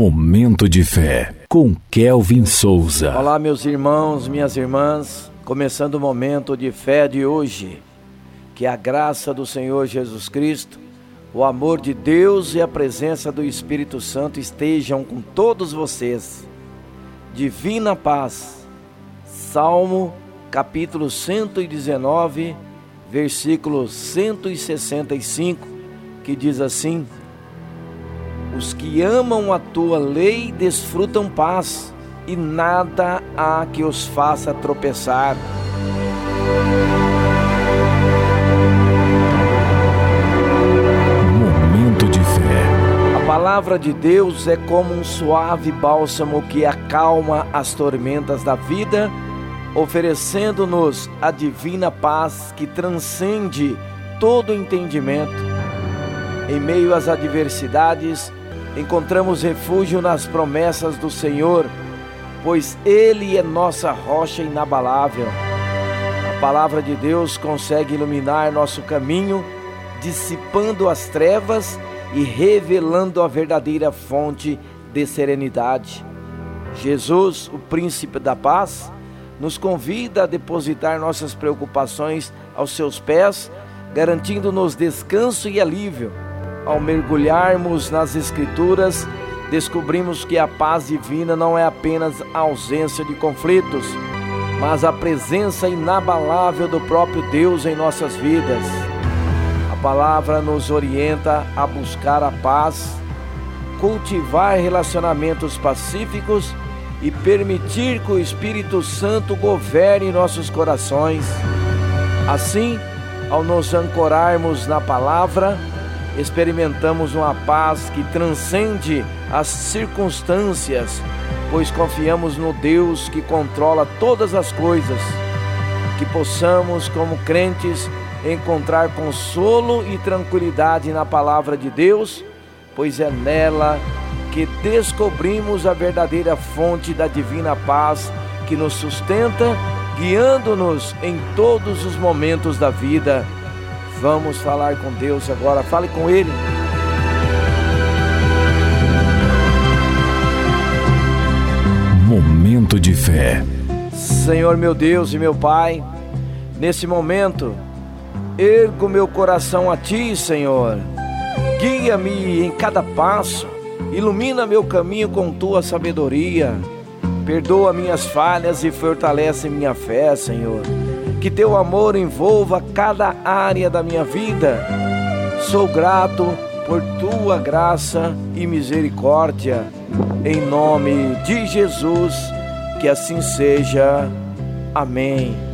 Momento de fé com Kelvin Souza. Olá, meus irmãos, minhas irmãs. Começando o momento de fé de hoje. Que a graça do Senhor Jesus Cristo, o amor de Deus e a presença do Espírito Santo estejam com todos vocês. Divina paz. Salmo capítulo 119, versículo 165, que diz assim: os que amam a tua lei desfrutam paz, e nada há que os faça tropeçar. Momento de fé. A palavra de Deus é como um suave bálsamo que acalma as tormentas da vida, oferecendo-nos a divina paz que transcende todo entendimento. Em meio às adversidades, encontramos refúgio nas promessas do Senhor, pois Ele é nossa rocha inabalável. A palavra de Deus consegue iluminar nosso caminho, dissipando as trevas e revelando a verdadeira fonte de serenidade. Jesus, o príncipe da paz, nos convida a depositar nossas preocupações aos seus pés, garantindo-nos descanso e alívio. Ao mergulharmos nas Escrituras, descobrimos que a paz divina não é apenas a ausência de conflitos, mas a presença inabalável do próprio Deus em nossas vidas. A palavra nos orienta a buscar a paz, cultivar relacionamentos pacíficos e permitir que o Espírito Santo governe nossos corações. Assim, ao nos ancorarmos na palavra, experimentamos uma paz que transcende as circunstâncias, pois confiamos no Deus que controla todas as coisas. Que possamos, como crentes, encontrar consolo e tranquilidade na palavra de Deus, pois é nela que descobrimos a verdadeira fonte da divina paz que nos sustenta, guiando-nos em todos os momentos da vida. Vamos falar com Deus agora. Fale com Ele. Momento de fé. Senhor meu Deus e meu Pai, nesse momento, ergo meu coração a Ti, Senhor. Guia-me em cada passo, ilumina meu caminho com Tua sabedoria. Perdoa minhas falhas e fortalece minha fé, Senhor que teu amor envolva cada área da minha vida. Sou grato por tua graça e misericórdia. Em nome de Jesus, que assim seja. Amém.